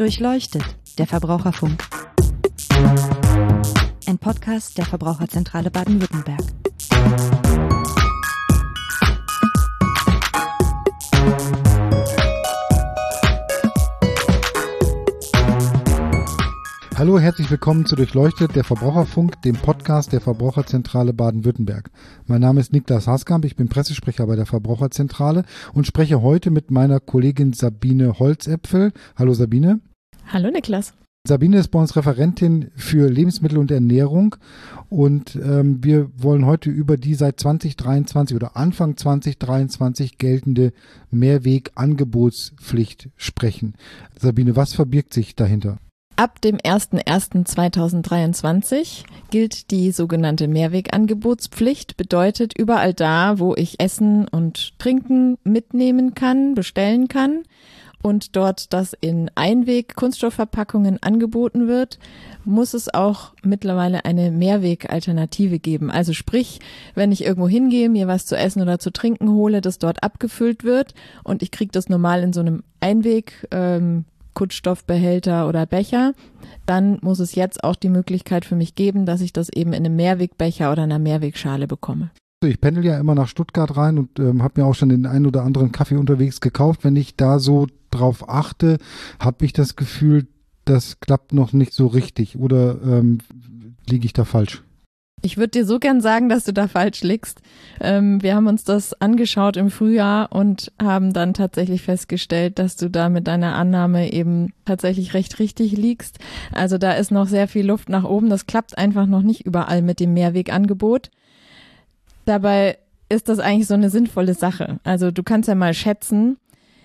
Durchleuchtet, der Verbraucherfunk. Ein Podcast der Verbraucherzentrale Baden-Württemberg. Hallo, herzlich willkommen zu Durchleuchtet, der Verbraucherfunk, dem Podcast der Verbraucherzentrale Baden-Württemberg. Mein Name ist Niklas Haskamp, ich bin Pressesprecher bei der Verbraucherzentrale und spreche heute mit meiner Kollegin Sabine Holzäpfel. Hallo Sabine. Hallo Niklas. Sabine ist bei uns Referentin für Lebensmittel und Ernährung und ähm, wir wollen heute über die seit 2023 oder Anfang 2023 geltende Mehrwegangebotspflicht sprechen. Sabine, was verbirgt sich dahinter? Ab dem 01.01.2023 gilt die sogenannte Mehrwegangebotspflicht, bedeutet überall da, wo ich Essen und Trinken mitnehmen kann, bestellen kann und dort das in Einweg-Kunststoffverpackungen angeboten wird, muss es auch mittlerweile eine Mehrwegalternative geben. Also sprich, wenn ich irgendwo hingehe, mir was zu essen oder zu trinken hole, das dort abgefüllt wird und ich kriege das normal in so einem Einweg ähm, Kunststoffbehälter oder Becher, dann muss es jetzt auch die Möglichkeit für mich geben, dass ich das eben in einem Mehrwegbecher oder einer Mehrwegschale bekomme. Ich pendel ja immer nach Stuttgart rein und ähm, habe mir auch schon den einen oder anderen Kaffee unterwegs gekauft. Wenn ich da so drauf achte, habe ich das Gefühl, das klappt noch nicht so richtig. Oder ähm, liege ich da falsch? Ich würde dir so gern sagen, dass du da falsch liegst. Ähm, wir haben uns das angeschaut im Frühjahr und haben dann tatsächlich festgestellt, dass du da mit deiner Annahme eben tatsächlich recht richtig liegst. Also da ist noch sehr viel Luft nach oben. Das klappt einfach noch nicht überall mit dem Mehrwegangebot. Dabei ist das eigentlich so eine sinnvolle Sache. Also du kannst ja mal schätzen,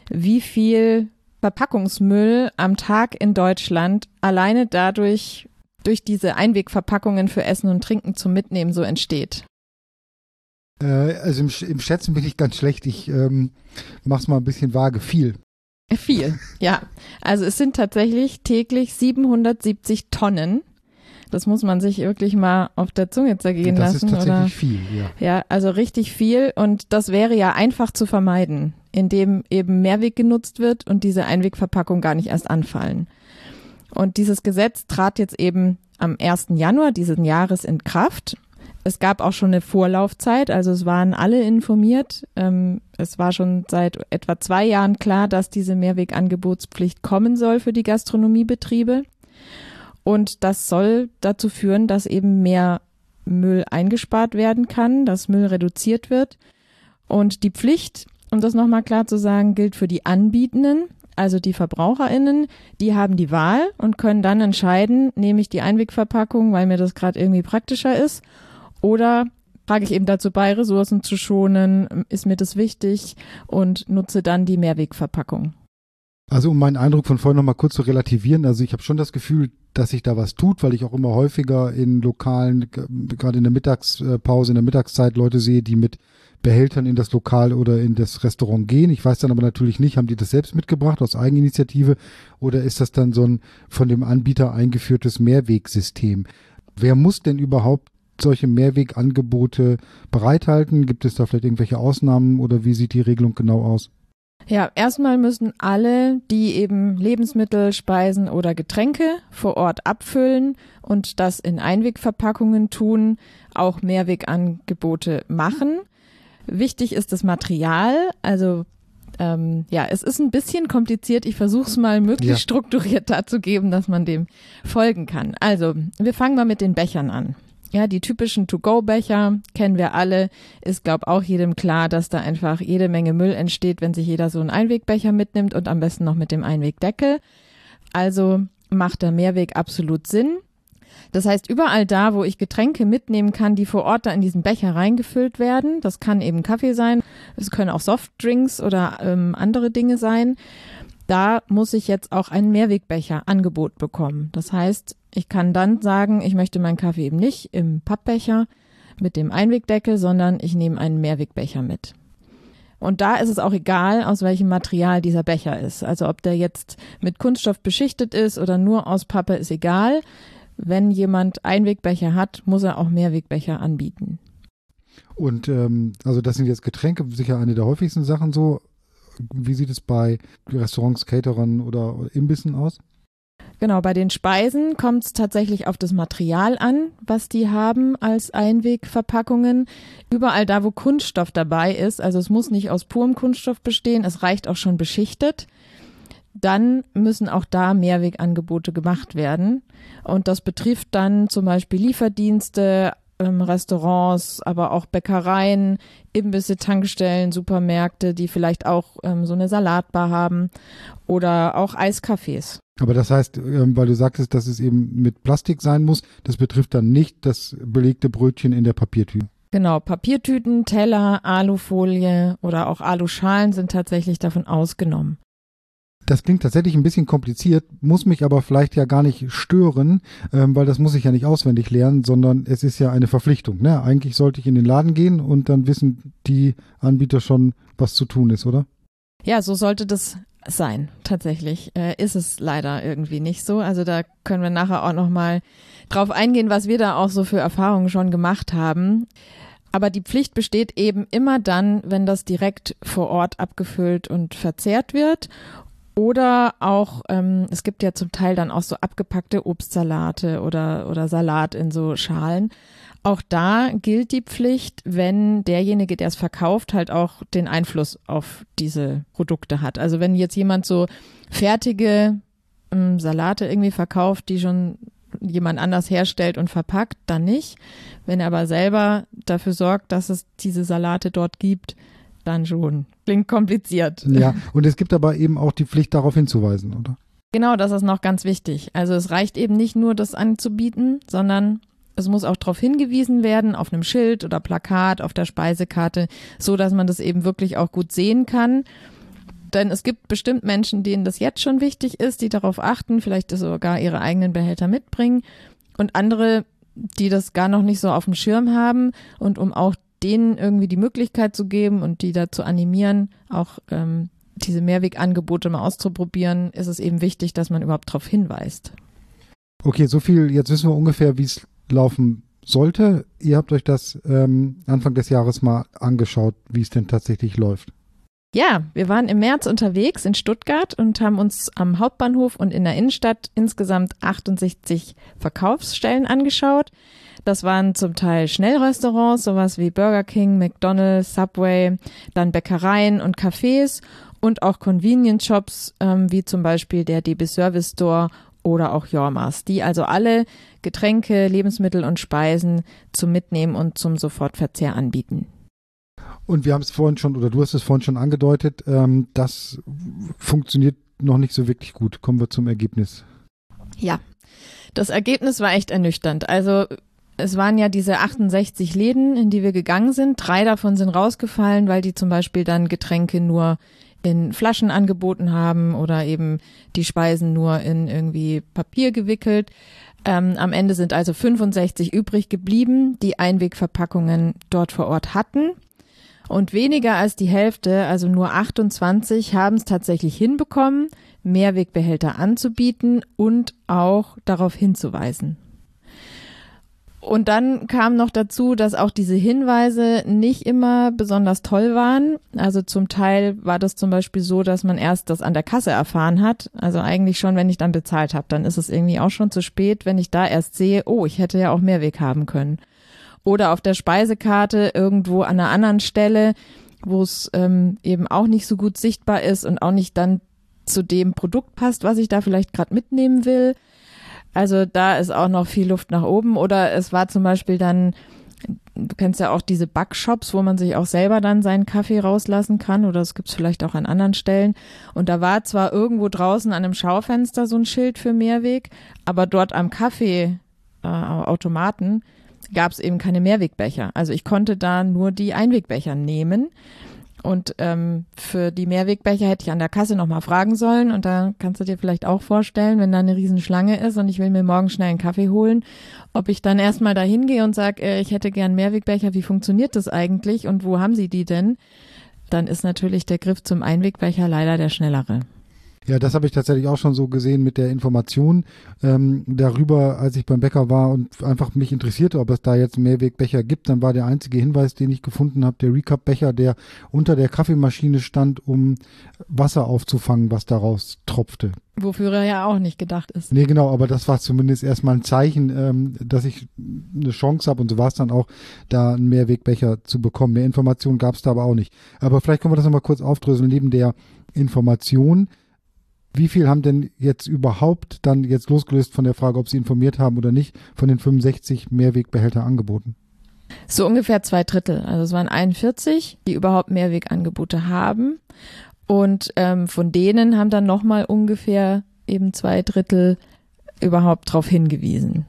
wie viel Verpackungsmüll am Tag in Deutschland alleine dadurch durch diese Einwegverpackungen für Essen und Trinken zum Mitnehmen so entsteht? Äh, also im, im, Schätzen bin ich ganz schlecht. Ich ähm, mach's mal ein bisschen vage. Viel. Viel, ja. Also es sind tatsächlich täglich 770 Tonnen. Das muss man sich wirklich mal auf der Zunge zergehen das lassen. Das ist tatsächlich oder? viel, ja. Ja, also richtig viel. Und das wäre ja einfach zu vermeiden, indem eben Mehrweg genutzt wird und diese Einwegverpackung gar nicht erst anfallen. Und dieses Gesetz trat jetzt eben am 1. Januar diesen Jahres in Kraft. Es gab auch schon eine Vorlaufzeit, also es waren alle informiert. Ähm, es war schon seit etwa zwei Jahren klar, dass diese Mehrwegangebotspflicht kommen soll für die Gastronomiebetriebe. Und das soll dazu führen, dass eben mehr Müll eingespart werden kann, dass Müll reduziert wird. Und die Pflicht, um das nochmal klar zu sagen, gilt für die Anbietenden, also die VerbraucherInnen, die haben die Wahl und können dann entscheiden, nehme ich die Einwegverpackung, weil mir das gerade irgendwie praktischer ist, oder trage ich eben dazu bei, Ressourcen zu schonen, ist mir das wichtig und nutze dann die Mehrwegverpackung. Also um meinen Eindruck von vorhin nochmal kurz zu relativieren, also ich habe schon das Gefühl, dass sich da was tut, weil ich auch immer häufiger in Lokalen, gerade in der Mittagspause, in der Mittagszeit Leute sehe, die mit Behältern in das Lokal oder in das Restaurant gehen. Ich weiß dann aber natürlich nicht, haben die das selbst mitgebracht aus Eigeninitiative oder ist das dann so ein von dem Anbieter eingeführtes Mehrwegsystem? Wer muss denn überhaupt solche Mehrwegangebote bereithalten? Gibt es da vielleicht irgendwelche Ausnahmen oder wie sieht die Regelung genau aus? Ja, erstmal müssen alle, die eben Lebensmittel, Speisen oder Getränke vor Ort abfüllen und das in Einwegverpackungen tun, auch Mehrwegangebote machen. Wichtig ist das Material, also ähm, ja, es ist ein bisschen kompliziert. Ich versuche es mal möglichst ja. strukturiert darzugeben, dass man dem folgen kann. Also, wir fangen mal mit den Bechern an. Ja, die typischen To-Go-Becher kennen wir alle. Ist, glaube auch jedem klar, dass da einfach jede Menge Müll entsteht, wenn sich jeder so einen Einwegbecher mitnimmt und am besten noch mit dem Einwegdeckel. Also macht der Mehrweg absolut Sinn. Das heißt, überall da, wo ich Getränke mitnehmen kann, die vor Ort da in diesen Becher reingefüllt werden, das kann eben Kaffee sein, es können auch Softdrinks oder ähm, andere Dinge sein, da muss ich jetzt auch einen Mehrwegbecher Angebot bekommen. Das heißt, ich kann dann sagen, ich möchte meinen Kaffee eben nicht im Pappbecher mit dem Einwegdeckel, sondern ich nehme einen Mehrwegbecher mit. Und da ist es auch egal, aus welchem Material dieser Becher ist. Also ob der jetzt mit Kunststoff beschichtet ist oder nur aus Pappe, ist egal. Wenn jemand Einwegbecher hat, muss er auch Mehrwegbecher anbieten. Und ähm, also das sind jetzt Getränke, sicher eine der häufigsten Sachen so. Wie sieht es bei Restaurants, Caterern oder Imbissen aus? Genau, bei den Speisen kommt es tatsächlich auf das Material an, was die haben als Einwegverpackungen. Überall da, wo Kunststoff dabei ist, also es muss nicht aus purem Kunststoff bestehen, es reicht auch schon beschichtet, dann müssen auch da Mehrwegangebote gemacht werden. Und das betrifft dann zum Beispiel Lieferdienste, ähm, Restaurants, aber auch Bäckereien, Imbisse, Tankstellen, Supermärkte, die vielleicht auch ähm, so eine Salatbar haben oder auch Eiscafés. Aber das heißt, ähm, weil du sagtest, dass es eben mit Plastik sein muss, das betrifft dann nicht das belegte Brötchen in der Papiertüte. Genau, Papiertüten, Teller, Alufolie oder auch Aluschalen sind tatsächlich davon ausgenommen. Das klingt tatsächlich ein bisschen kompliziert, muss mich aber vielleicht ja gar nicht stören, ähm, weil das muss ich ja nicht auswendig lernen, sondern es ist ja eine Verpflichtung. Ne? Eigentlich sollte ich in den Laden gehen und dann wissen die Anbieter schon, was zu tun ist, oder? Ja, so sollte das sein. Tatsächlich äh, ist es leider irgendwie nicht so. Also da können wir nachher auch noch mal drauf eingehen, was wir da auch so für Erfahrungen schon gemacht haben. Aber die Pflicht besteht eben immer dann, wenn das direkt vor Ort abgefüllt und verzehrt wird oder auch, ähm, es gibt ja zum Teil dann auch so abgepackte Obstsalate oder, oder Salat in so Schalen. Auch da gilt die Pflicht, wenn derjenige, der es verkauft, halt auch den Einfluss auf diese Produkte hat. Also wenn jetzt jemand so fertige ähm, Salate irgendwie verkauft, die schon jemand anders herstellt und verpackt, dann nicht. Wenn er aber selber dafür sorgt, dass es diese Salate dort gibt, dann schon. Klingt kompliziert. Ja, und es gibt aber eben auch die Pflicht, darauf hinzuweisen, oder? Genau, das ist noch ganz wichtig. Also es reicht eben nicht nur, das anzubieten, sondern es muss auch darauf hingewiesen werden, auf einem Schild oder Plakat, auf der Speisekarte, so dass man das eben wirklich auch gut sehen kann. Denn es gibt bestimmt Menschen, denen das jetzt schon wichtig ist, die darauf achten, vielleicht sogar ihre eigenen Behälter mitbringen. Und andere, die das gar noch nicht so auf dem Schirm haben und um auch denen irgendwie die Möglichkeit zu geben und die dazu animieren, auch ähm, diese Mehrwegangebote mal auszuprobieren, ist es eben wichtig, dass man überhaupt darauf hinweist. Okay, so viel. Jetzt wissen wir ungefähr, wie es laufen sollte. Ihr habt euch das ähm, Anfang des Jahres mal angeschaut, wie es denn tatsächlich läuft. Ja, wir waren im März unterwegs in Stuttgart und haben uns am Hauptbahnhof und in der Innenstadt insgesamt 68 Verkaufsstellen angeschaut. Das waren zum Teil Schnellrestaurants, sowas wie Burger King, McDonald's, Subway, dann Bäckereien und Cafés und auch Convenience Shops, ähm, wie zum Beispiel der DB Service Store oder auch Jormas, die also alle Getränke, Lebensmittel und Speisen zum Mitnehmen und zum Sofortverzehr anbieten. Und wir haben es vorhin schon, oder du hast es vorhin schon angedeutet, ähm, das funktioniert noch nicht so wirklich gut. Kommen wir zum Ergebnis. Ja, das Ergebnis war echt ernüchternd. Also es waren ja diese 68 Läden, in die wir gegangen sind. Drei davon sind rausgefallen, weil die zum Beispiel dann Getränke nur in Flaschen angeboten haben oder eben die Speisen nur in irgendwie Papier gewickelt. Ähm, am Ende sind also 65 übrig geblieben, die Einwegverpackungen dort vor Ort hatten. Und weniger als die Hälfte, also nur 28, haben es tatsächlich hinbekommen, Mehrwegbehälter anzubieten und auch darauf hinzuweisen. Und dann kam noch dazu, dass auch diese Hinweise nicht immer besonders toll waren. Also zum Teil war das zum Beispiel so, dass man erst das an der Kasse erfahren hat. Also eigentlich schon, wenn ich dann bezahlt habe, dann ist es irgendwie auch schon zu spät, wenn ich da erst sehe, oh, ich hätte ja auch Mehrweg haben können. Oder auf der Speisekarte irgendwo an einer anderen Stelle, wo es ähm, eben auch nicht so gut sichtbar ist und auch nicht dann zu dem Produkt passt, was ich da vielleicht gerade mitnehmen will. Also da ist auch noch viel Luft nach oben. Oder es war zum Beispiel dann, du kennst ja auch diese Backshops, wo man sich auch selber dann seinen Kaffee rauslassen kann. Oder es gibt es vielleicht auch an anderen Stellen. Und da war zwar irgendwo draußen an einem Schaufenster so ein Schild für Mehrweg, aber dort am Kaffeeautomaten äh, gab es eben keine Mehrwegbecher. Also ich konnte da nur die Einwegbecher nehmen. Und ähm, für die Mehrwegbecher hätte ich an der Kasse nochmal fragen sollen. Und da kannst du dir vielleicht auch vorstellen, wenn da eine Riesenschlange ist und ich will mir morgen schnell einen Kaffee holen, ob ich dann erstmal da hingehe und sage, äh, ich hätte gern Mehrwegbecher, wie funktioniert das eigentlich und wo haben sie die denn? Dann ist natürlich der Griff zum Einwegbecher leider der schnellere. Ja, das habe ich tatsächlich auch schon so gesehen mit der Information ähm, darüber, als ich beim Bäcker war und einfach mich interessierte, ob es da jetzt Mehrwegbecher gibt. Dann war der einzige Hinweis, den ich gefunden habe, der Recap-Becher, der unter der Kaffeemaschine stand, um Wasser aufzufangen, was daraus tropfte. Wofür er ja auch nicht gedacht ist. Nee, genau, aber das war zumindest erstmal ein Zeichen, ähm, dass ich eine Chance habe und so war es dann auch, da einen Mehrwegbecher zu bekommen. Mehr Informationen gab es da aber auch nicht. Aber vielleicht können wir das nochmal kurz aufdröseln. Neben der Information wie viel haben denn jetzt überhaupt dann jetzt losgelöst von der Frage, ob Sie informiert haben oder nicht, von den 65 Mehrwegbehälter angeboten? So ungefähr zwei Drittel. Also es waren 41, die überhaupt Mehrwegangebote haben. Und ähm, von denen haben dann nochmal ungefähr eben zwei Drittel überhaupt darauf hingewiesen.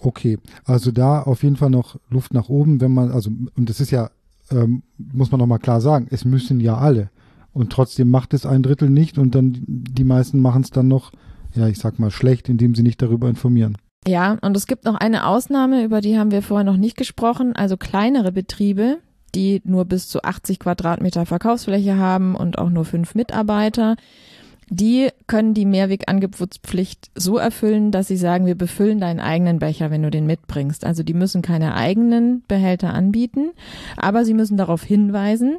Okay, also da auf jeden Fall noch Luft nach oben, wenn man, also, und das ist ja, ähm, muss man nochmal klar sagen, es müssen ja alle. Und trotzdem macht es ein Drittel nicht und dann die meisten machen es dann noch, ja, ich sag mal, schlecht, indem sie nicht darüber informieren. Ja, und es gibt noch eine Ausnahme, über die haben wir vorher noch nicht gesprochen, also kleinere Betriebe, die nur bis zu 80 Quadratmeter Verkaufsfläche haben und auch nur fünf Mitarbeiter. Die können die Mehrwegangebotspflicht so erfüllen, dass sie sagen, wir befüllen deinen eigenen Becher, wenn du den mitbringst. Also die müssen keine eigenen Behälter anbieten, aber sie müssen darauf hinweisen,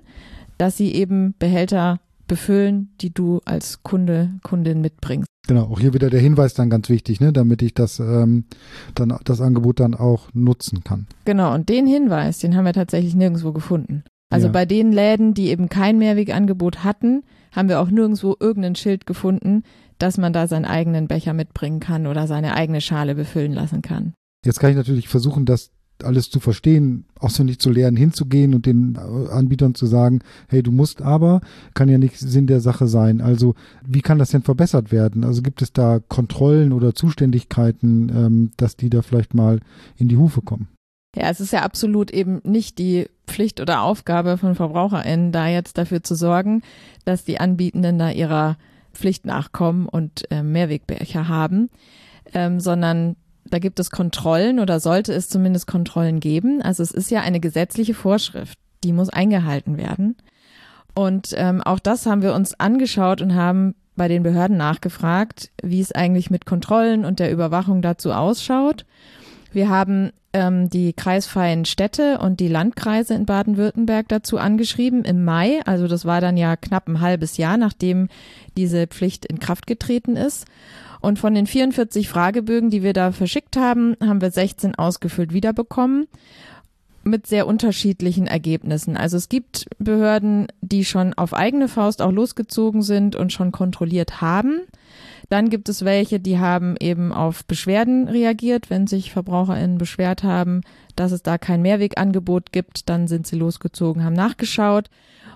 dass sie eben Behälter befüllen, die du als Kunde, Kundin mitbringst. Genau, auch hier wieder der Hinweis dann ganz wichtig, ne, damit ich das ähm, dann das Angebot dann auch nutzen kann. Genau, und den Hinweis, den haben wir tatsächlich nirgendwo gefunden. Also ja. bei den Läden, die eben kein Mehrwegangebot hatten, haben wir auch nirgendwo irgendein Schild gefunden, dass man da seinen eigenen Becher mitbringen kann oder seine eigene Schale befüllen lassen kann. Jetzt kann ich natürlich versuchen, das alles zu verstehen, auswendig zu lernen, hinzugehen und den äh, Anbietern zu sagen, hey, du musst aber, kann ja nicht Sinn der Sache sein. Also wie kann das denn verbessert werden? Also gibt es da Kontrollen oder Zuständigkeiten, ähm, dass die da vielleicht mal in die Hufe kommen? Ja, es ist ja absolut eben nicht die Pflicht oder Aufgabe von VerbraucherInnen, da jetzt dafür zu sorgen, dass die Anbietenden da ihrer Pflicht nachkommen und äh, Mehrwegbecher haben, ähm, sondern da gibt es Kontrollen oder sollte es zumindest Kontrollen geben. Also es ist ja eine gesetzliche Vorschrift, die muss eingehalten werden. Und ähm, auch das haben wir uns angeschaut und haben bei den Behörden nachgefragt, wie es eigentlich mit Kontrollen und der Überwachung dazu ausschaut. Wir haben ähm, die kreisfreien Städte und die Landkreise in Baden-Württemberg dazu angeschrieben im Mai. Also das war dann ja knapp ein halbes Jahr, nachdem diese Pflicht in Kraft getreten ist. Und von den 44 Fragebögen, die wir da verschickt haben, haben wir 16 ausgefüllt wiederbekommen mit sehr unterschiedlichen Ergebnissen. Also es gibt Behörden, die schon auf eigene Faust auch losgezogen sind und schon kontrolliert haben. Dann gibt es welche, die haben eben auf Beschwerden reagiert. Wenn sich VerbraucherInnen beschwert haben, dass es da kein Mehrwegangebot gibt, dann sind sie losgezogen, haben nachgeschaut.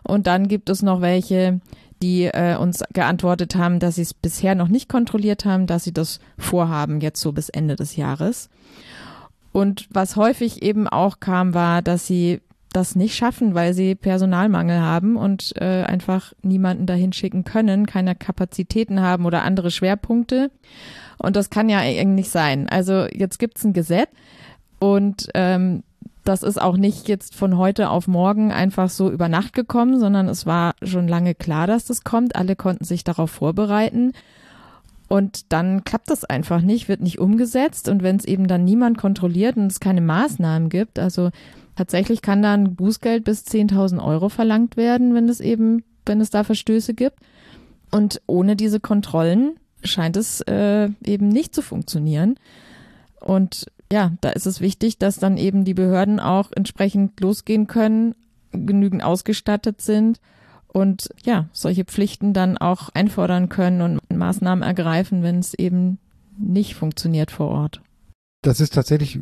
Und dann gibt es noch welche, die äh, uns geantwortet haben, dass sie es bisher noch nicht kontrolliert haben, dass sie das vorhaben, jetzt so bis Ende des Jahres. Und was häufig eben auch kam, war, dass sie das nicht schaffen, weil sie Personalmangel haben und äh, einfach niemanden dahin schicken können, keine Kapazitäten haben oder andere Schwerpunkte. Und das kann ja eigentlich sein. Also jetzt gibt's ein Gesetz und ähm, das ist auch nicht jetzt von heute auf morgen einfach so über Nacht gekommen, sondern es war schon lange klar, dass das kommt. Alle konnten sich darauf vorbereiten. Und dann klappt das einfach nicht, wird nicht umgesetzt. Und wenn es eben dann niemand kontrolliert und es keine Maßnahmen gibt, also tatsächlich kann da ein Bußgeld bis 10.000 Euro verlangt werden, wenn es eben, wenn es da Verstöße gibt. Und ohne diese Kontrollen scheint es äh, eben nicht zu funktionieren. Und ja, da ist es wichtig, dass dann eben die Behörden auch entsprechend losgehen können, genügend ausgestattet sind und ja, solche Pflichten dann auch einfordern können und Maßnahmen ergreifen, wenn es eben nicht funktioniert vor Ort. Das ist tatsächlich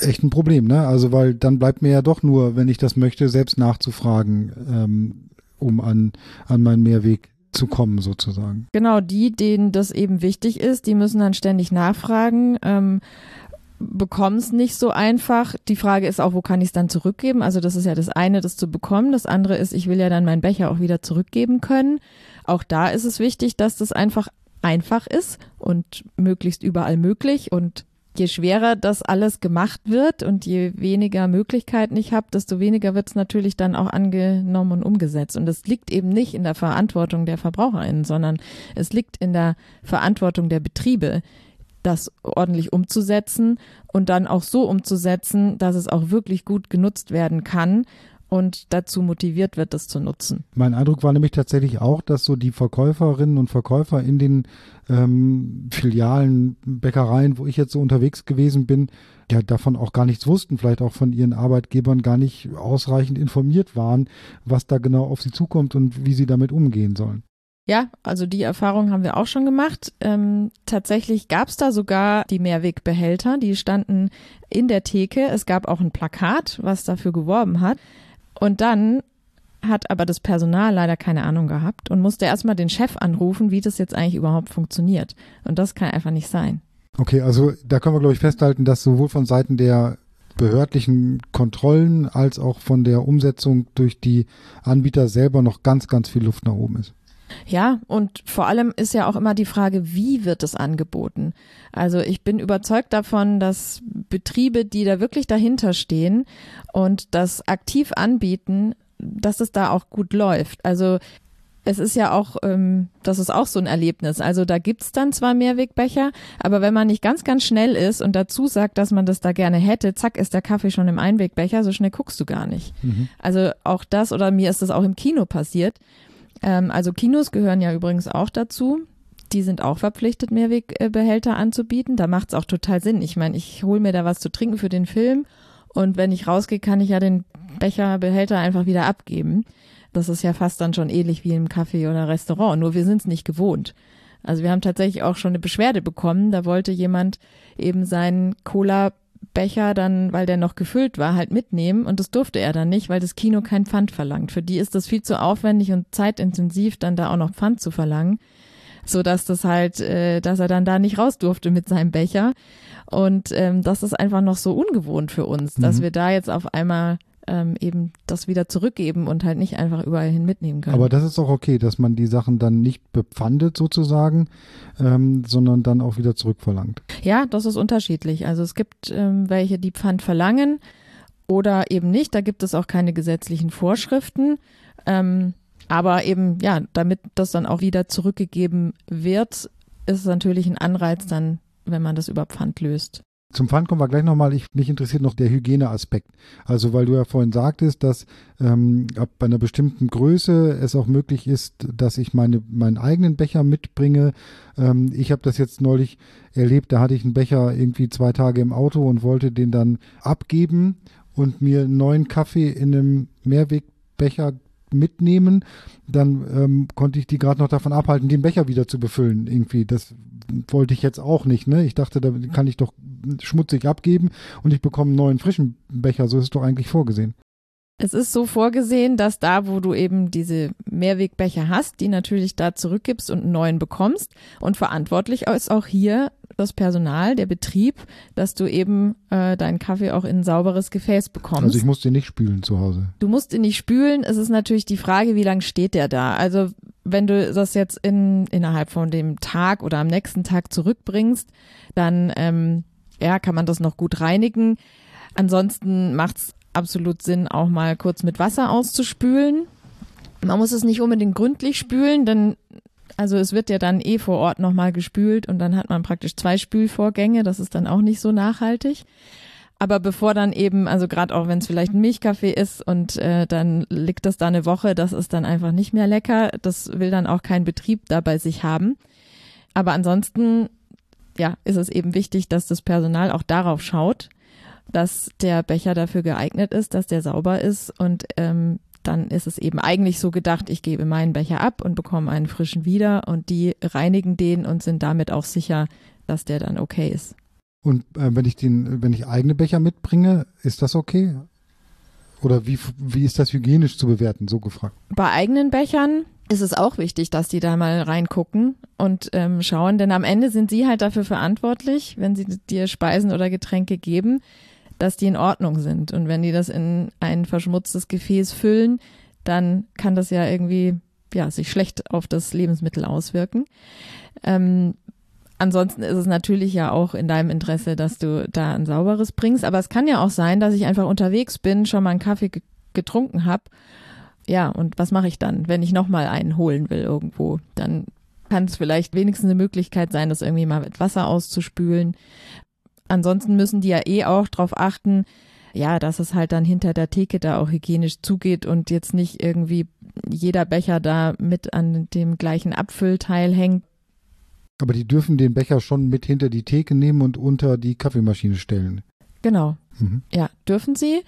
echt ein Problem, ne? Also weil dann bleibt mir ja doch nur, wenn ich das möchte, selbst nachzufragen, ähm, um an, an meinen Mehrweg zu kommen sozusagen. Genau, die, denen das eben wichtig ist, die müssen dann ständig nachfragen. Ähm, bekomme es nicht so einfach. Die Frage ist auch, wo kann ich es dann zurückgeben? Also das ist ja das eine, das zu bekommen. Das andere ist, ich will ja dann meinen Becher auch wieder zurückgeben können. Auch da ist es wichtig, dass das einfach einfach ist und möglichst überall möglich und je schwerer das alles gemacht wird und je weniger Möglichkeiten ich habe, desto weniger wird es natürlich dann auch angenommen und umgesetzt. Und es liegt eben nicht in der Verantwortung der VerbraucherInnen, sondern es liegt in der Verantwortung der Betriebe, das ordentlich umzusetzen und dann auch so umzusetzen, dass es auch wirklich gut genutzt werden kann und dazu motiviert wird, das zu nutzen. Mein Eindruck war nämlich tatsächlich auch, dass so die Verkäuferinnen und Verkäufer in den ähm, Filialen, Bäckereien, wo ich jetzt so unterwegs gewesen bin, ja davon auch gar nichts wussten, vielleicht auch von ihren Arbeitgebern gar nicht ausreichend informiert waren, was da genau auf sie zukommt und wie sie damit umgehen sollen. Ja, also die Erfahrung haben wir auch schon gemacht. Ähm, tatsächlich gab es da sogar die Mehrwegbehälter, die standen in der Theke. Es gab auch ein Plakat, was dafür geworben hat. Und dann hat aber das Personal leider keine Ahnung gehabt und musste erstmal den Chef anrufen, wie das jetzt eigentlich überhaupt funktioniert. Und das kann einfach nicht sein. Okay, also da können wir, glaube ich, festhalten, dass sowohl von Seiten der behördlichen Kontrollen als auch von der Umsetzung durch die Anbieter selber noch ganz, ganz viel Luft nach oben ist. Ja, und vor allem ist ja auch immer die Frage, wie wird es angeboten? Also ich bin überzeugt davon, dass Betriebe, die da wirklich dahinter stehen und das aktiv anbieten, dass es da auch gut läuft. Also es ist ja auch, ähm, das ist auch so ein Erlebnis. Also da gibt's dann zwar Mehrwegbecher, aber wenn man nicht ganz, ganz schnell ist und dazu sagt, dass man das da gerne hätte, zack, ist der Kaffee schon im Einwegbecher, so schnell guckst du gar nicht. Mhm. Also auch das oder mir ist das auch im Kino passiert. Ähm, also Kinos gehören ja übrigens auch dazu. Die sind auch verpflichtet, Mehrwegbehälter anzubieten. Da macht's auch total Sinn. Ich meine, ich hole mir da was zu trinken für den Film und wenn ich rausgehe, kann ich ja den Becherbehälter einfach wieder abgeben. Das ist ja fast dann schon ähnlich wie im Café oder Restaurant, nur wir sind es nicht gewohnt. Also wir haben tatsächlich auch schon eine Beschwerde bekommen. Da wollte jemand eben seinen Cola Becher dann, weil der noch gefüllt war, halt mitnehmen und das durfte er dann nicht, weil das Kino kein Pfand verlangt. Für die ist das viel zu aufwendig und zeitintensiv, dann da auch noch Pfand zu verlangen, so dass das halt, äh, dass er dann da nicht raus durfte mit seinem Becher. Und ähm, das ist einfach noch so ungewohnt für uns, dass mhm. wir da jetzt auf einmal ähm, eben das wieder zurückgeben und halt nicht einfach überall hin mitnehmen können. Aber das ist auch okay, dass man die Sachen dann nicht bepfandet sozusagen, ähm, sondern dann auch wieder zurückverlangt. Ja, das ist unterschiedlich. Also es gibt ähm, welche, die Pfand verlangen oder eben nicht. Da gibt es auch keine gesetzlichen Vorschriften. Ähm, aber eben, ja, damit das dann auch wieder zurückgegeben wird, ist es natürlich ein Anreiz dann, wenn man das über Pfand löst. Zum Pfand kommen wir gleich nochmal. Ich, mich interessiert noch der Hygieneaspekt. Also, weil du ja vorhin sagtest, dass ähm, ab einer bestimmten Größe es auch möglich ist, dass ich meine, meinen eigenen Becher mitbringe. Ähm, ich habe das jetzt neulich erlebt, da hatte ich einen Becher irgendwie zwei Tage im Auto und wollte den dann abgeben und mir einen neuen Kaffee in einem Mehrwegbecher mitnehmen, dann ähm, konnte ich die gerade noch davon abhalten, den Becher wieder zu befüllen. Irgendwie, das wollte ich jetzt auch nicht. Ne? Ich dachte, da kann ich doch schmutzig abgeben und ich bekomme einen neuen frischen Becher. So ist es doch eigentlich vorgesehen. Es ist so vorgesehen, dass da, wo du eben diese Mehrwegbecher hast, die natürlich da zurückgibst und einen neuen bekommst. Und verantwortlich ist auch hier das Personal, der Betrieb, dass du eben äh, deinen Kaffee auch in ein sauberes Gefäß bekommst. Also ich muss den nicht spülen zu Hause. Du musst ihn nicht spülen. Es ist natürlich die Frage, wie lange steht der da. Also wenn du das jetzt in, innerhalb von dem Tag oder am nächsten Tag zurückbringst, dann ähm, ja, kann man das noch gut reinigen. Ansonsten macht's absolut Sinn, auch mal kurz mit Wasser auszuspülen. Man muss es nicht unbedingt gründlich spülen, denn also es wird ja dann eh vor Ort nochmal gespült und dann hat man praktisch zwei Spülvorgänge. Das ist dann auch nicht so nachhaltig. Aber bevor dann eben, also gerade auch wenn es vielleicht ein Milchkaffee ist und äh, dann liegt das da eine Woche, das ist dann einfach nicht mehr lecker. Das will dann auch kein Betrieb da bei sich haben. Aber ansonsten, ja, ist es eben wichtig, dass das Personal auch darauf schaut, dass der Becher dafür geeignet ist, dass der sauber ist und ähm, dann ist es eben eigentlich so gedacht, ich gebe meinen Becher ab und bekomme einen frischen wieder und die reinigen den und sind damit auch sicher, dass der dann okay ist. Und äh, wenn ich den, wenn ich eigene Becher mitbringe, ist das okay? Oder wie, wie ist das hygienisch zu bewerten, so gefragt? Bei eigenen Bechern ist es auch wichtig, dass die da mal reingucken und ähm, schauen, denn am Ende sind sie halt dafür verantwortlich, wenn sie dir Speisen oder Getränke geben, dass die in Ordnung sind. Und wenn die das in ein verschmutztes Gefäß füllen, dann kann das ja irgendwie ja, sich schlecht auf das Lebensmittel auswirken. Ähm, ansonsten ist es natürlich ja auch in deinem Interesse, dass du da ein sauberes bringst. Aber es kann ja auch sein, dass ich einfach unterwegs bin, schon mal einen Kaffee getrunken habe. Ja, und was mache ich dann, wenn ich nochmal einen holen will irgendwo? Dann kann es vielleicht wenigstens eine Möglichkeit sein, das irgendwie mal mit Wasser auszuspülen. Ansonsten müssen die ja eh auch darauf achten, ja, dass es halt dann hinter der Theke da auch hygienisch zugeht und jetzt nicht irgendwie jeder Becher da mit an dem gleichen Abfüllteil hängt. Aber die dürfen den Becher schon mit hinter die Theke nehmen und unter die Kaffeemaschine stellen. Genau. Mhm. Ja, dürfen sie.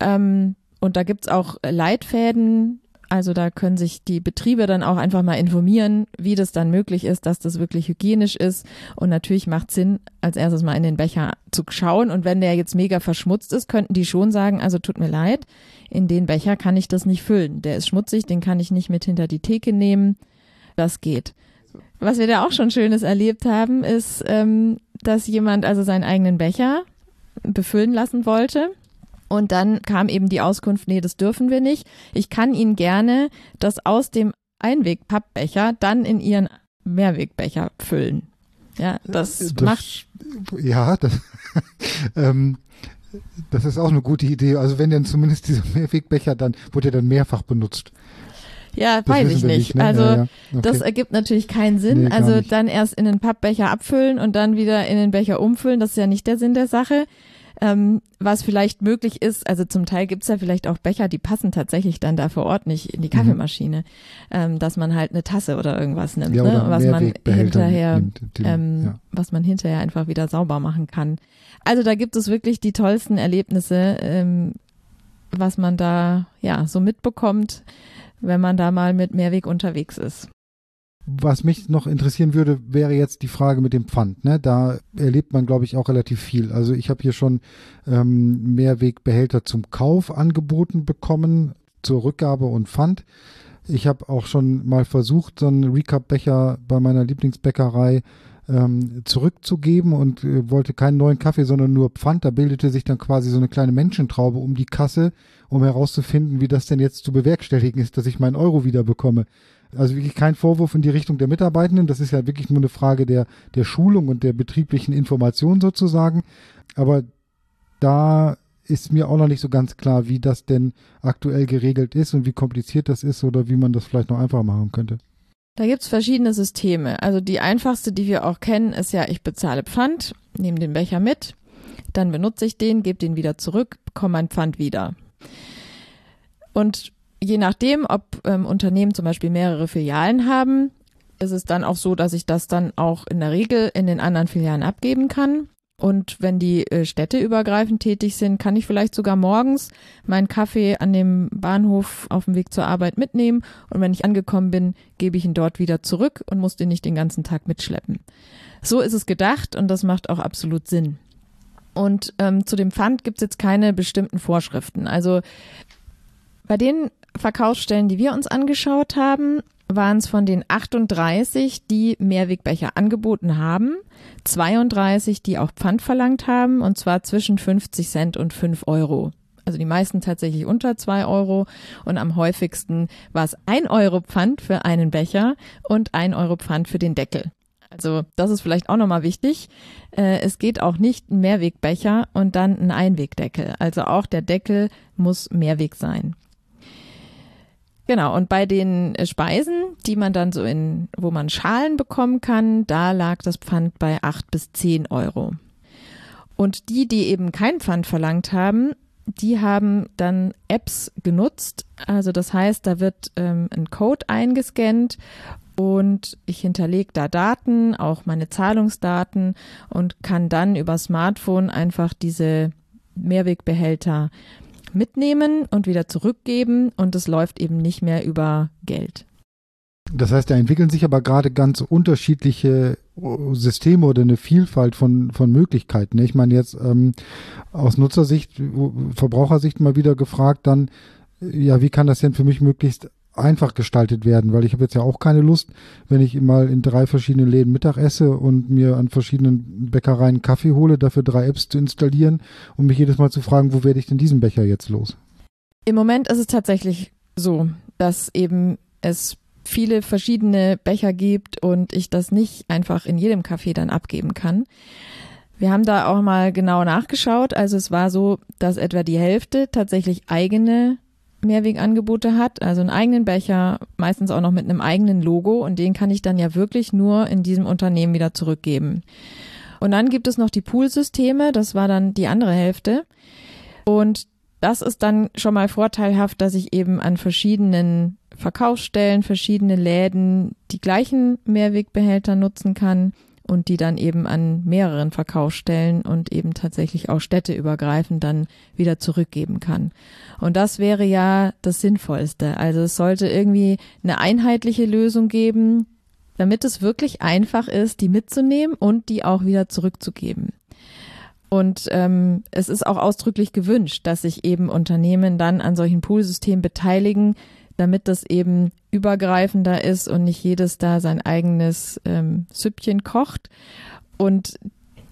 Ähm, und da gibt es auch Leitfäden, also da können sich die Betriebe dann auch einfach mal informieren, wie das dann möglich ist, dass das wirklich hygienisch ist. Und natürlich macht Sinn, als erstes mal in den Becher zu schauen. Und wenn der jetzt mega verschmutzt ist, könnten die schon sagen, also tut mir leid, in den Becher kann ich das nicht füllen. Der ist schmutzig, den kann ich nicht mit hinter die Theke nehmen. Das geht. Was wir da auch schon Schönes erlebt haben, ist, ähm, dass jemand also seinen eigenen Becher befüllen lassen wollte und dann kam eben die Auskunft, nee, das dürfen wir nicht. Ich kann Ihnen gerne das aus dem Einwegpappbecher dann in Ihren Mehrwegbecher füllen. Ja, das, das macht. Ja, das, ähm, das ist auch eine gute Idee. Also wenn denn zumindest dieser Mehrwegbecher dann, wurde ja dann mehrfach benutzt. Ja, das weiß ich nicht. nicht ne? Also ja, ja. Okay. das ergibt natürlich keinen Sinn. Nee, also dann erst in den Pappbecher abfüllen und dann wieder in den Becher umfüllen. Das ist ja nicht der Sinn der Sache. Ähm, was vielleicht möglich ist, also zum Teil gibt's ja vielleicht auch Becher, die passen tatsächlich dann da vor Ort nicht in die mhm. Kaffeemaschine, mhm. ähm, dass man halt eine Tasse oder irgendwas nimmt, ja, ne? was man hinterher, die, ähm, ja. was man hinterher einfach wieder sauber machen kann. Also da gibt es wirklich die tollsten Erlebnisse, ähm, was man da ja so mitbekommt, wenn man da mal mit Mehrweg unterwegs ist. Was mich noch interessieren würde, wäre jetzt die Frage mit dem Pfand. Ne? Da erlebt man, glaube ich, auch relativ viel. Also ich habe hier schon ähm, Mehrwegbehälter zum Kauf angeboten bekommen, zur Rückgabe und Pfand. Ich habe auch schon mal versucht, so einen Recap-Becher bei meiner Lieblingsbäckerei ähm, zurückzugeben und äh, wollte keinen neuen Kaffee, sondern nur Pfand. Da bildete sich dann quasi so eine kleine Menschentraube um die Kasse, um herauszufinden, wie das denn jetzt zu bewerkstelligen ist, dass ich meinen Euro wieder bekomme. Also wirklich kein Vorwurf in die Richtung der Mitarbeitenden. Das ist ja wirklich nur eine Frage der, der Schulung und der betrieblichen Information sozusagen. Aber da ist mir auch noch nicht so ganz klar, wie das denn aktuell geregelt ist und wie kompliziert das ist oder wie man das vielleicht noch einfacher machen könnte. Da gibt's verschiedene Systeme. Also die einfachste, die wir auch kennen, ist ja, ich bezahle Pfand, nehme den Becher mit, dann benutze ich den, gebe den wieder zurück, bekomme mein Pfand wieder. Und je nachdem, ob ähm, Unternehmen zum Beispiel mehrere Filialen haben, ist es dann auch so, dass ich das dann auch in der Regel in den anderen Filialen abgeben kann. Und wenn die äh, Städte übergreifend tätig sind, kann ich vielleicht sogar morgens meinen Kaffee an dem Bahnhof auf dem Weg zur Arbeit mitnehmen. Und wenn ich angekommen bin, gebe ich ihn dort wieder zurück und muss den nicht den ganzen Tag mitschleppen. So ist es gedacht und das macht auch absolut Sinn. Und ähm, zu dem Pfand gibt es jetzt keine bestimmten Vorschriften. Also bei den Verkaufsstellen, die wir uns angeschaut haben, waren es von den 38, die Mehrwegbecher angeboten haben, 32, die auch Pfand verlangt haben, und zwar zwischen 50 Cent und 5 Euro. Also die meisten tatsächlich unter 2 Euro und am häufigsten war es 1 Euro Pfand für einen Becher und 1 Euro Pfand für den Deckel. Also das ist vielleicht auch nochmal wichtig. Äh, es geht auch nicht ein Mehrwegbecher und dann ein Einwegdeckel. Also auch der Deckel muss Mehrweg sein. Genau, und bei den äh, Speisen, die man dann so in, wo man Schalen bekommen kann, da lag das Pfand bei acht bis zehn Euro. Und die, die eben kein Pfand verlangt haben, die haben dann Apps genutzt. Also das heißt, da wird ähm, ein Code eingescannt und ich hinterlege da Daten, auch meine Zahlungsdaten und kann dann über Smartphone einfach diese Mehrwegbehälter mitnehmen und wieder zurückgeben und es läuft eben nicht mehr über Geld. Das heißt, da entwickeln sich aber gerade ganz unterschiedliche äh, Systeme oder eine Vielfalt von, von Möglichkeiten. Ich meine jetzt ähm, aus Nutzersicht, Verbrauchersicht mal wieder gefragt, dann, ja, wie kann das denn für mich möglichst einfach gestaltet werden, weil ich habe jetzt ja auch keine Lust, wenn ich mal in drei verschiedenen Läden Mittag esse und mir an verschiedenen Bäckereien Kaffee hole, dafür drei Apps zu installieren und mich jedes Mal zu fragen, wo werde ich denn diesen Becher jetzt los? Im Moment ist es tatsächlich so, dass eben es viele verschiedene Becher gibt und ich das nicht einfach in jedem Café dann abgeben kann. Wir haben da auch mal genau nachgeschaut. Also es war so, dass etwa die Hälfte tatsächlich eigene Mehrwegangebote hat, also einen eigenen Becher, meistens auch noch mit einem eigenen Logo und den kann ich dann ja wirklich nur in diesem Unternehmen wieder zurückgeben. Und dann gibt es noch die Poolsysteme, das war dann die andere Hälfte. Und das ist dann schon mal vorteilhaft, dass ich eben an verschiedenen Verkaufsstellen, verschiedene Läden die gleichen Mehrwegbehälter nutzen kann und die dann eben an mehreren Verkaufsstellen und eben tatsächlich auch städteübergreifend dann wieder zurückgeben kann. Und das wäre ja das Sinnvollste. Also es sollte irgendwie eine einheitliche Lösung geben, damit es wirklich einfach ist, die mitzunehmen und die auch wieder zurückzugeben. Und ähm, es ist auch ausdrücklich gewünscht, dass sich eben Unternehmen dann an solchen Poolsystemen beteiligen, damit das eben übergreifender ist und nicht jedes da sein eigenes ähm, Süppchen kocht. Und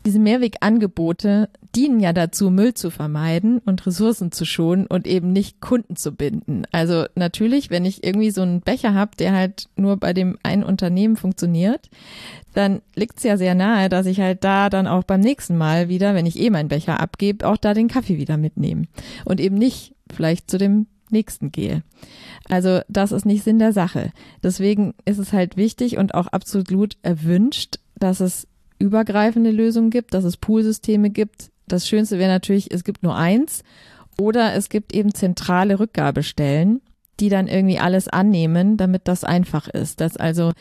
diese Mehrwegangebote dienen ja dazu, Müll zu vermeiden und Ressourcen zu schonen und eben nicht Kunden zu binden. Also natürlich, wenn ich irgendwie so einen Becher habe, der halt nur bei dem einen Unternehmen funktioniert, dann liegt es ja sehr nahe, dass ich halt da dann auch beim nächsten Mal wieder, wenn ich eh meinen Becher abgebe, auch da den Kaffee wieder mitnehme und eben nicht vielleicht zu dem nächsten gehe. Also das ist nicht Sinn der Sache. Deswegen ist es halt wichtig und auch absolut erwünscht, dass es übergreifende Lösungen gibt, dass es Poolsysteme gibt. Das Schönste wäre natürlich, es gibt nur eins oder es gibt eben zentrale Rückgabestellen, die dann irgendwie alles annehmen, damit das einfach ist. Dass also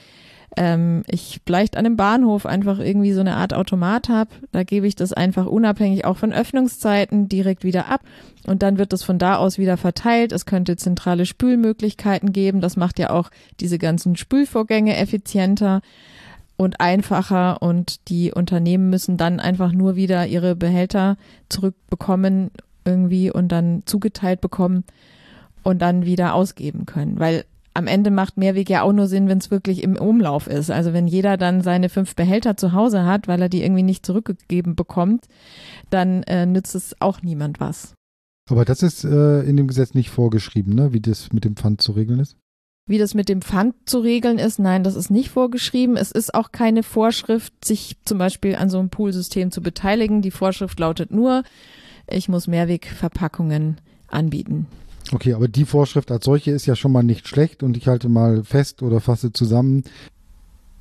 ähm, ich vielleicht an einem Bahnhof einfach irgendwie so eine Art Automat habe, da gebe ich das einfach unabhängig auch von Öffnungszeiten direkt wieder ab und dann wird das von da aus wieder verteilt. Es könnte zentrale Spülmöglichkeiten geben, das macht ja auch diese ganzen Spülvorgänge effizienter und einfacher und die Unternehmen müssen dann einfach nur wieder ihre Behälter zurückbekommen irgendwie und dann zugeteilt bekommen und dann wieder ausgeben können, weil am Ende macht Mehrweg ja auch nur Sinn, wenn es wirklich im Umlauf ist. Also wenn jeder dann seine fünf Behälter zu Hause hat, weil er die irgendwie nicht zurückgegeben bekommt, dann äh, nützt es auch niemand was. Aber das ist äh, in dem Gesetz nicht vorgeschrieben, ne? wie das mit dem Pfand zu regeln ist? Wie das mit dem Pfand zu regeln ist, nein, das ist nicht vorgeschrieben. Es ist auch keine Vorschrift, sich zum Beispiel an so einem Poolsystem zu beteiligen. Die Vorschrift lautet nur, ich muss Mehrwegverpackungen anbieten. Okay, aber die Vorschrift als solche ist ja schon mal nicht schlecht und ich halte mal fest oder fasse zusammen.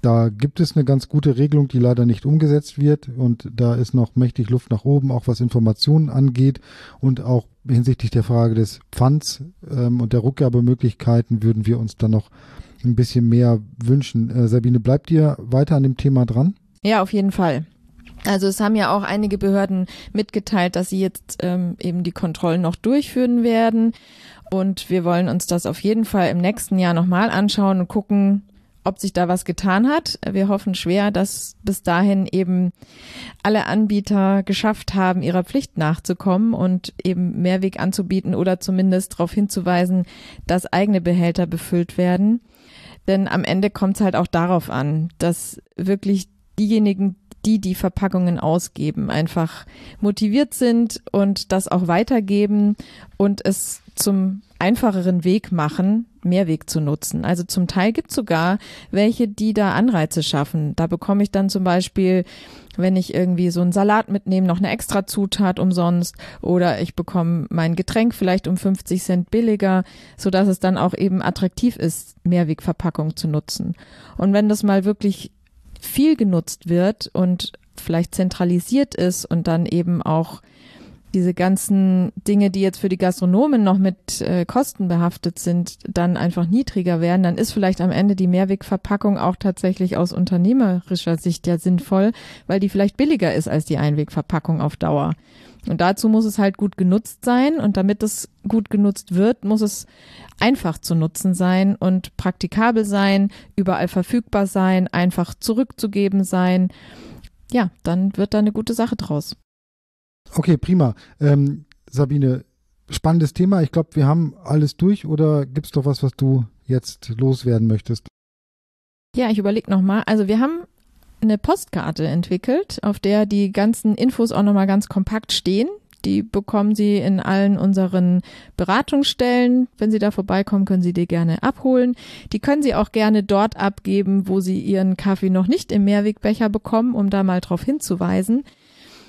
Da gibt es eine ganz gute Regelung, die leider nicht umgesetzt wird und da ist noch mächtig Luft nach oben, auch was Informationen angeht und auch hinsichtlich der Frage des Pfands ähm, und der Rückgabemöglichkeiten würden wir uns dann noch ein bisschen mehr wünschen. Äh, Sabine, bleibt ihr weiter an dem Thema dran? Ja, auf jeden Fall. Also es haben ja auch einige Behörden mitgeteilt, dass sie jetzt ähm, eben die Kontrollen noch durchführen werden. Und wir wollen uns das auf jeden Fall im nächsten Jahr nochmal anschauen und gucken, ob sich da was getan hat. Wir hoffen schwer, dass bis dahin eben alle Anbieter geschafft haben, ihrer Pflicht nachzukommen und eben Mehrweg anzubieten oder zumindest darauf hinzuweisen, dass eigene Behälter befüllt werden. Denn am Ende kommt es halt auch darauf an, dass wirklich diejenigen, die die Verpackungen ausgeben, einfach motiviert sind und das auch weitergeben und es zum einfacheren Weg machen, Mehrweg zu nutzen. Also zum Teil gibt es sogar welche, die da Anreize schaffen. Da bekomme ich dann zum Beispiel, wenn ich irgendwie so einen Salat mitnehme, noch eine extra Zutat umsonst oder ich bekomme mein Getränk vielleicht um 50 Cent billiger, so dass es dann auch eben attraktiv ist, Mehrwegverpackung zu nutzen. Und wenn das mal wirklich viel genutzt wird und vielleicht zentralisiert ist und dann eben auch diese ganzen Dinge, die jetzt für die Gastronomen noch mit äh, Kosten behaftet sind, dann einfach niedriger werden, dann ist vielleicht am Ende die Mehrwegverpackung auch tatsächlich aus unternehmerischer Sicht ja sinnvoll, weil die vielleicht billiger ist als die Einwegverpackung auf Dauer. Und dazu muss es halt gut genutzt sein. Und damit es gut genutzt wird, muss es einfach zu nutzen sein und praktikabel sein, überall verfügbar sein, einfach zurückzugeben sein. Ja, dann wird da eine gute Sache draus. Okay, prima. Ähm, Sabine, spannendes Thema. Ich glaube, wir haben alles durch oder gibt es doch was, was du jetzt loswerden möchtest? Ja, ich überlege nochmal. Also wir haben eine Postkarte entwickelt, auf der die ganzen Infos auch nochmal ganz kompakt stehen. Die bekommen Sie in allen unseren Beratungsstellen. Wenn Sie da vorbeikommen, können Sie die gerne abholen. Die können Sie auch gerne dort abgeben, wo Sie Ihren Kaffee noch nicht im Mehrwegbecher bekommen, um da mal drauf hinzuweisen.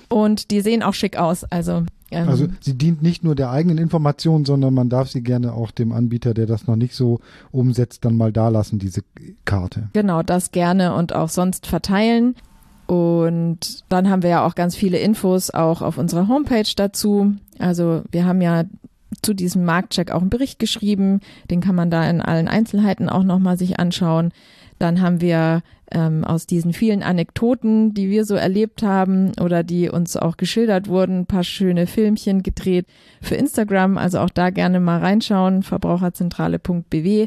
Und die sehen auch schick aus. Also ähm, also sie dient nicht nur der eigenen Information, sondern man darf sie gerne auch dem Anbieter, der das noch nicht so umsetzt, dann mal da lassen, diese Karte. Genau, das gerne und auch sonst verteilen. Und dann haben wir ja auch ganz viele Infos auch auf unserer Homepage dazu. Also wir haben ja zu diesem Marktcheck auch einen Bericht geschrieben. Den kann man da in allen Einzelheiten auch nochmal sich anschauen. Dann haben wir ähm, aus diesen vielen Anekdoten, die wir so erlebt haben oder die uns auch geschildert wurden, ein paar schöne Filmchen gedreht für Instagram. Also auch da gerne mal reinschauen, verbraucherzentrale.bw.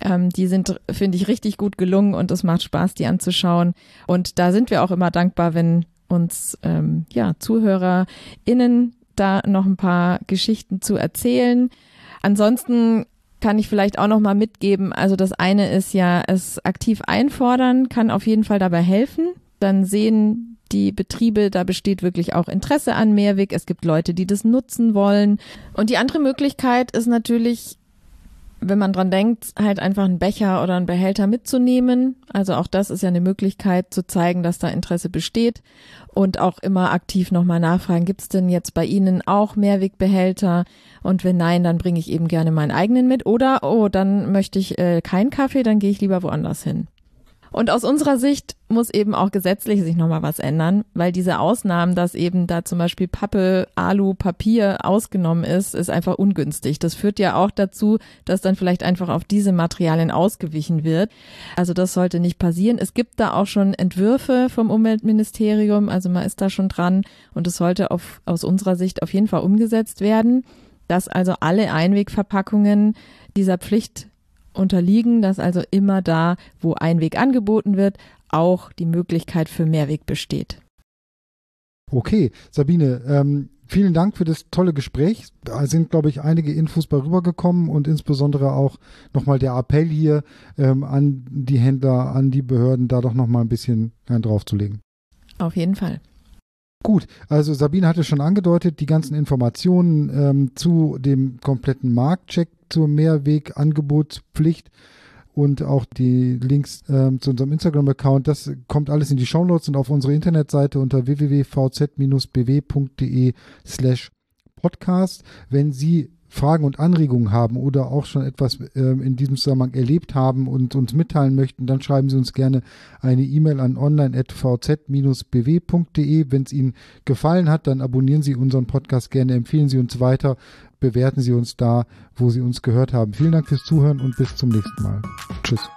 Ähm, die sind, finde ich, richtig gut gelungen und es macht Spaß, die anzuschauen. Und da sind wir auch immer dankbar, wenn uns ähm, ja, ZuhörerInnen da noch ein paar Geschichten zu erzählen. Ansonsten kann ich vielleicht auch noch mal mitgeben. Also das eine ist ja, es aktiv einfordern kann auf jeden Fall dabei helfen. Dann sehen die Betriebe, da besteht wirklich auch Interesse an Mehrweg. Es gibt Leute, die das nutzen wollen. Und die andere Möglichkeit ist natürlich wenn man dran denkt, halt einfach einen Becher oder einen Behälter mitzunehmen. Also auch das ist ja eine Möglichkeit zu zeigen, dass da Interesse besteht und auch immer aktiv nochmal nachfragen, gibt es denn jetzt bei Ihnen auch Mehrwegbehälter? Und wenn nein, dann bringe ich eben gerne meinen eigenen mit. Oder, oh, dann möchte ich äh, keinen Kaffee, dann gehe ich lieber woanders hin. Und aus unserer Sicht muss eben auch gesetzlich sich nochmal was ändern, weil diese Ausnahmen, dass eben da zum Beispiel Pappe, Alu, Papier ausgenommen ist, ist einfach ungünstig. Das führt ja auch dazu, dass dann vielleicht einfach auf diese Materialien ausgewichen wird. Also das sollte nicht passieren. Es gibt da auch schon Entwürfe vom Umweltministerium, also man ist da schon dran und es sollte auf, aus unserer Sicht auf jeden Fall umgesetzt werden, dass also alle Einwegverpackungen dieser Pflicht unterliegen, dass also immer da, wo Einweg angeboten wird, auch die Möglichkeit für Mehrweg besteht. Okay, Sabine, ähm, vielen Dank für das tolle Gespräch. Da sind, glaube ich, einige Infos bei rübergekommen und insbesondere auch nochmal der Appell hier ähm, an die Händler, an die Behörden, da doch nochmal ein bisschen rein draufzulegen. Auf jeden Fall. Gut, also Sabine hatte schon angedeutet, die ganzen Informationen ähm, zu dem kompletten Marktcheck zur Mehrwegangebotspflicht und auch die Links ähm, zu unserem Instagram-Account. Das kommt alles in die Shownotes und auf unsere Internetseite unter www.vz-bw.de slash podcast. Wenn Sie Fragen und Anregungen haben oder auch schon etwas ähm, in diesem Zusammenhang erlebt haben und uns mitteilen möchten, dann schreiben Sie uns gerne eine E-Mail an online.vz-bw.de. Wenn es Ihnen gefallen hat, dann abonnieren Sie unseren Podcast gerne, empfehlen Sie uns weiter, bewerten Sie uns da, wo Sie uns gehört haben. Vielen Dank fürs Zuhören und bis zum nächsten Mal. Tschüss.